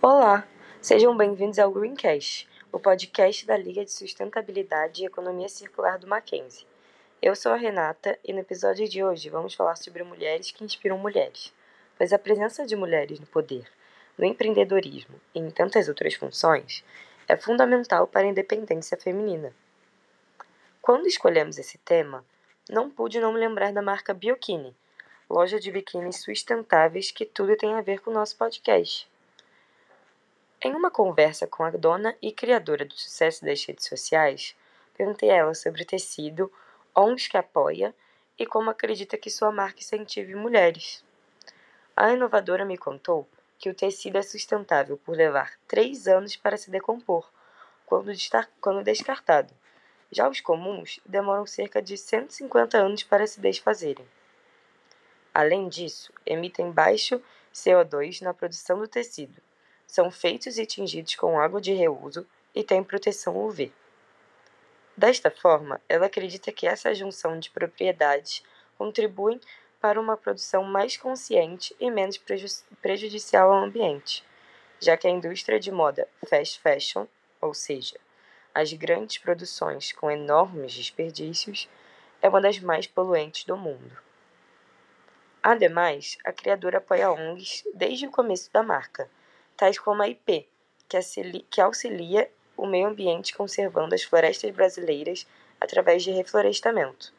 Olá, sejam bem-vindos ao Greencast, o podcast da Liga de Sustentabilidade e Economia Circular do Mackenzie. Eu sou a Renata e no episódio de hoje vamos falar sobre mulheres que inspiram mulheres, pois a presença de mulheres no poder, no empreendedorismo e em tantas outras funções é fundamental para a independência feminina. Quando escolhemos esse tema, não pude não me lembrar da marca Biokini, loja de biquínis sustentáveis que tudo tem a ver com o nosso podcast. Em uma conversa com a dona e criadora do sucesso das redes sociais, perguntei a ela sobre o tecido, onde que apoia e como acredita que sua marca incentive mulheres. A inovadora me contou que o tecido é sustentável por levar três anos para se decompor, quando, descartado. Já os comuns demoram cerca de 150 anos para se desfazerem. Além disso, emitem baixo CO2 na produção do tecido. São feitos e tingidos com água de reuso e têm proteção UV. Desta forma, ela acredita que essa junção de propriedades contribuem para uma produção mais consciente e menos prejudicial ao ambiente, já que a indústria de moda fast fashion, ou seja, as grandes produções com enormes desperdícios, é uma das mais poluentes do mundo. Ademais, a criadora apoia ONGs desde o começo da marca, tais como a IP, que auxilia o meio ambiente conservando as florestas brasileiras através de reflorestamento,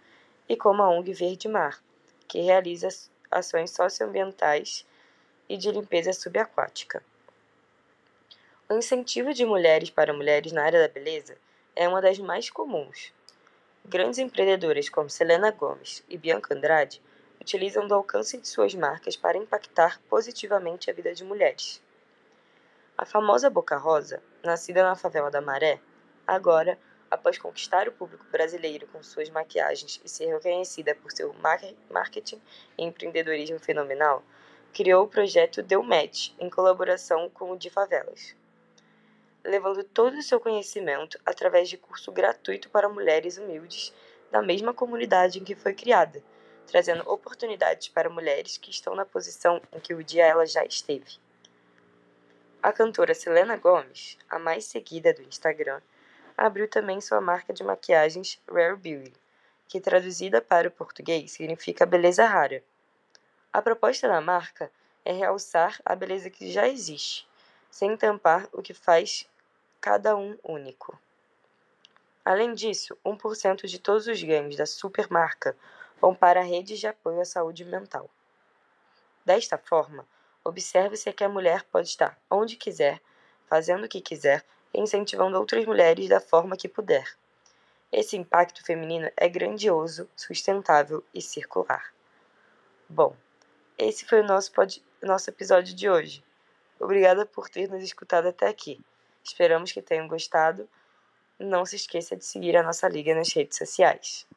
e como a ONG Verde Mar, que realiza ações socioambientais e de limpeza subaquática. O incentivo de mulheres para mulheres na área da beleza é uma das mais comuns. Grandes empreendedoras como Selena Gomes e Bianca Andrade utilizam do alcance de suas marcas para impactar positivamente a vida de mulheres. A famosa Boca Rosa, nascida na favela da Maré, agora, após conquistar o público brasileiro com suas maquiagens e ser reconhecida por seu marketing e empreendedorismo fenomenal, criou o projeto Deu Match em colaboração com o de Favelas, levando todo o seu conhecimento através de curso gratuito para mulheres humildes da mesma comunidade em que foi criada trazendo oportunidades para mulheres que estão na posição em que o dia ela já esteve. A cantora Selena Gomez, a mais seguida do Instagram, abriu também sua marca de maquiagens Rare Beauty, que traduzida para o português significa beleza rara. A proposta da marca é realçar a beleza que já existe, sem tampar o que faz cada um único. Além disso, 1% de todos os ganhos da supermarca vão para redes de apoio à saúde mental. Desta forma, observe-se que a mulher pode estar onde quiser, fazendo o que quiser e incentivando outras mulheres da forma que puder. Esse impacto feminino é grandioso, sustentável e circular. Bom, esse foi o nosso, pod... nosso episódio de hoje. Obrigada por ter nos escutado até aqui. Esperamos que tenham gostado. Não se esqueça de seguir a nossa liga nas redes sociais.